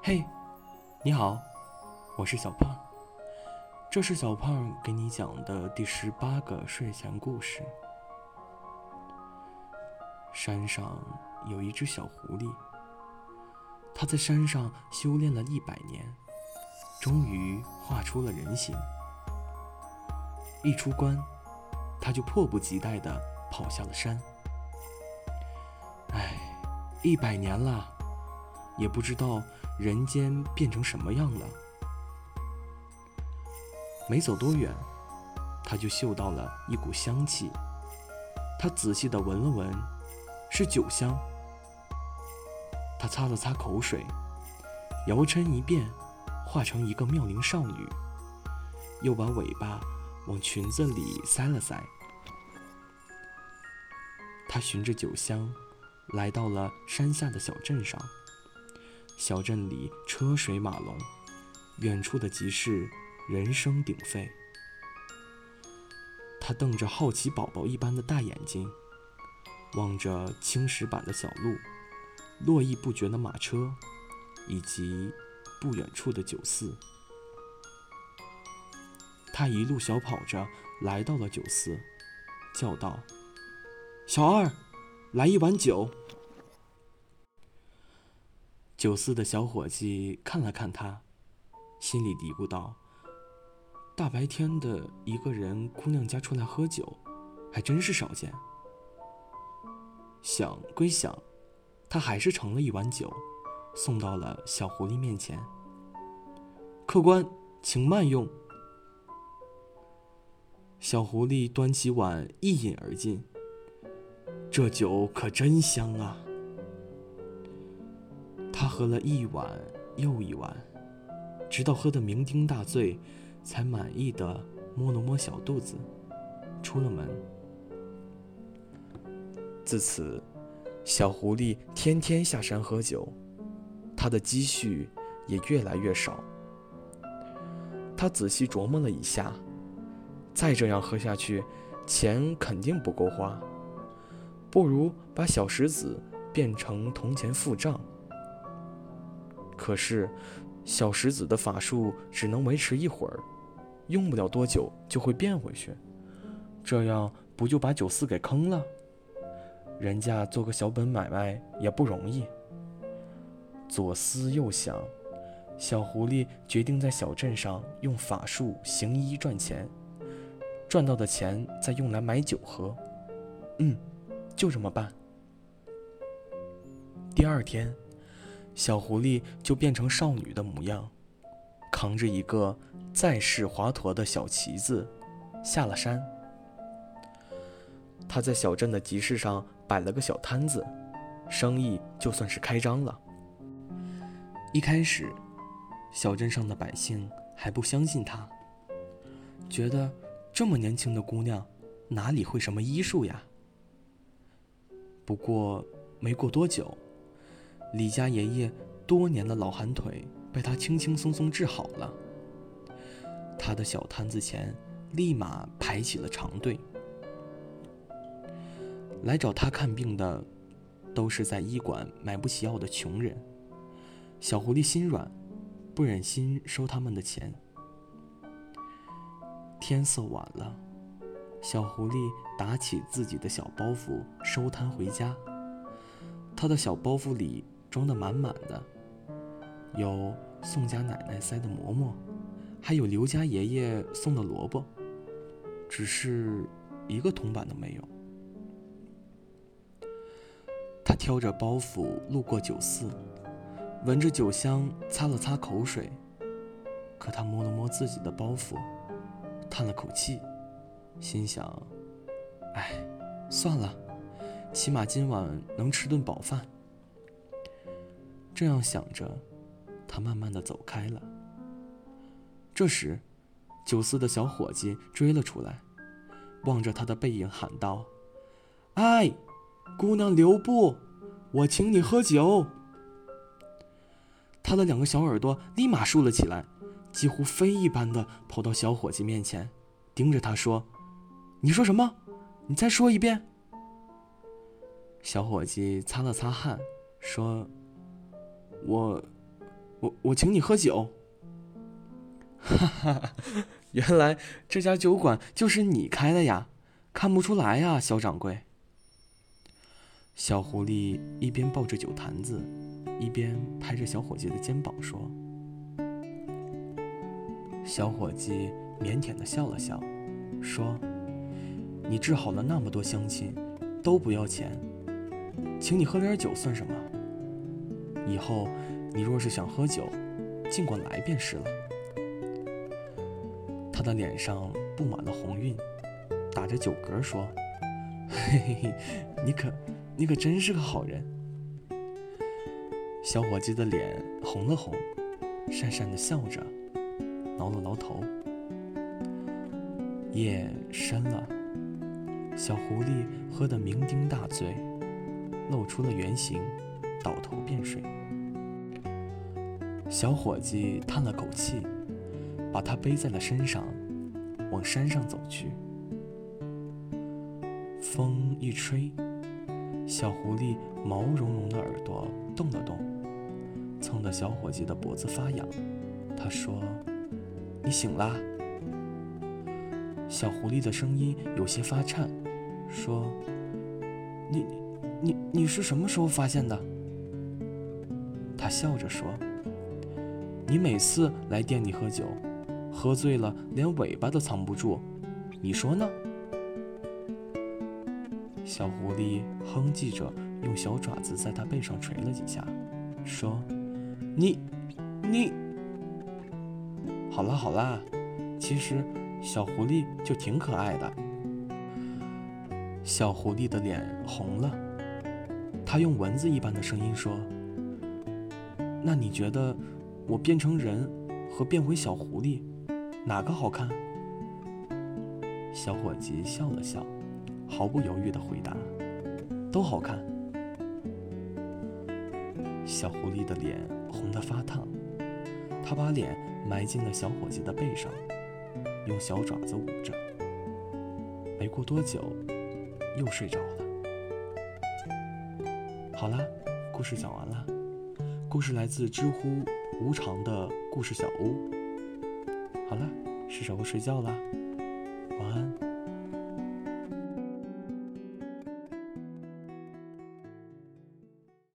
嘿，你好，我是小胖。这是小胖给你讲的第十八个睡前故事。山上有一只小狐狸，它在山上修炼了一百年，终于化出了人形。一出关，它就迫不及待地跑下了山。唉，一百年了，也不知道人间变成什么样了。没走多远，他就嗅到了一股香气。他仔细地闻了闻，是酒香。他擦了擦口水，摇身一变，化成一个妙龄少女，又把尾巴往裙子里塞了塞。他循着酒香。来到了山下的小镇上，小镇里车水马龙，远处的集市人声鼎沸。他瞪着好奇宝宝一般的大眼睛，望着青石板的小路、络绎不绝的马车，以及不远处的酒肆。他一路小跑着来到了酒肆，叫道：“小二。”来一碗酒。酒肆的小伙计看了看他，心里嘀咕道：“大白天的，一个人姑娘家出来喝酒，还真是少见。”想归想，他还是盛了一碗酒，送到了小狐狸面前。客官，请慢用。小狐狸端起碗，一饮而尽。这酒可真香啊！喝了一碗又一碗，直到喝得酩酊大醉，才满意的摸了摸小肚子，出了门。自此，小狐狸天天下山喝酒，他的积蓄也越来越少。他仔细琢磨了一下，再这样喝下去，钱肯定不够花。不如把小石子变成铜钱付账。可是，小石子的法术只能维持一会儿，用不了多久就会变回去。这样不就把酒肆给坑了？人家做个小本买卖也不容易。左思右想，小狐狸决定在小镇上用法术行医赚钱，赚到的钱再用来买酒喝。嗯。就这么办。第二天，小狐狸就变成少女的模样，扛着一个再世华佗的小旗子，下了山。他在小镇的集市上摆了个小摊子，生意就算是开张了。一开始，小镇上的百姓还不相信他，觉得这么年轻的姑娘，哪里会什么医术呀？不过，没过多久，李家爷爷多年的老寒腿被他轻轻松松治好了。他的小摊子前立马排起了长队。来找他看病的，都是在医馆买不起药的穷人。小狐狸心软，不忍心收他们的钱。天色晚了。小狐狸打起自己的小包袱，收摊回家。他的小包袱里装得满满的，有宋家奶奶塞的馍馍，还有刘家爷爷送的萝卜，只是一个铜板都没有。他挑着包袱路过酒肆，闻着酒香，擦了擦口水。可他摸了摸自己的包袱，叹了口气。心想：“哎，算了，起码今晚能吃顿饱饭。”这样想着，他慢慢的走开了。这时，酒肆的小伙计追了出来，望着他的背影喊道：“哎，姑娘留步，我请你喝酒。”他的两个小耳朵立马竖了起来，几乎飞一般的跑到小伙计面前，盯着他说。你说什么？你再说一遍。小伙计擦了擦汗，说：“我，我我请你喝酒。哈哈，原来这家酒馆就是你开的呀？看不出来呀，肖掌柜。小狐狸一边抱着酒坛子，一边拍着小伙计的肩膀说：“小伙计腼腆的笑了笑，说：‘你治好了那么多乡亲，都不要钱，请你喝点酒算什么？以后你若是想喝酒，尽管来便是了。’他的脸上布满了红晕，打着酒嗝说：‘ 嘿嘿嘿，你可……’”你可真是个好人。小伙计的脸红了红，讪讪的笑着，挠了挠头。夜深了，小狐狸喝得酩酊大醉，露出了原形，倒头便睡。小伙计叹了口气，把他背在了身上，往山上走去。风一吹。小狐狸毛茸茸的耳朵动了动，蹭得小伙计的脖子发痒。他说：“你醒啦。”小狐狸的声音有些发颤，说：“你、你、你是什么时候发现的？”他笑着说：“你每次来店里喝酒，喝醉了连尾巴都藏不住，你说呢？”小狐狸哼唧着，用小爪子在他背上捶了几下，说：“你，你，好啦好啦，其实小狐狸就挺可爱的。”小狐狸的脸红了，他用蚊子一般的声音说：“那你觉得我变成人和变回小狐狸，哪个好看？”小伙计笑了笑。毫不犹豫地回答：“都好看。”小狐狸的脸红得发烫，他把脸埋进了小伙计的背上，用小爪子捂着。没过多久，又睡着了。好啦，故事讲完了。故事来自知乎无常的故事小屋。好了，是时候睡觉啦，晚安。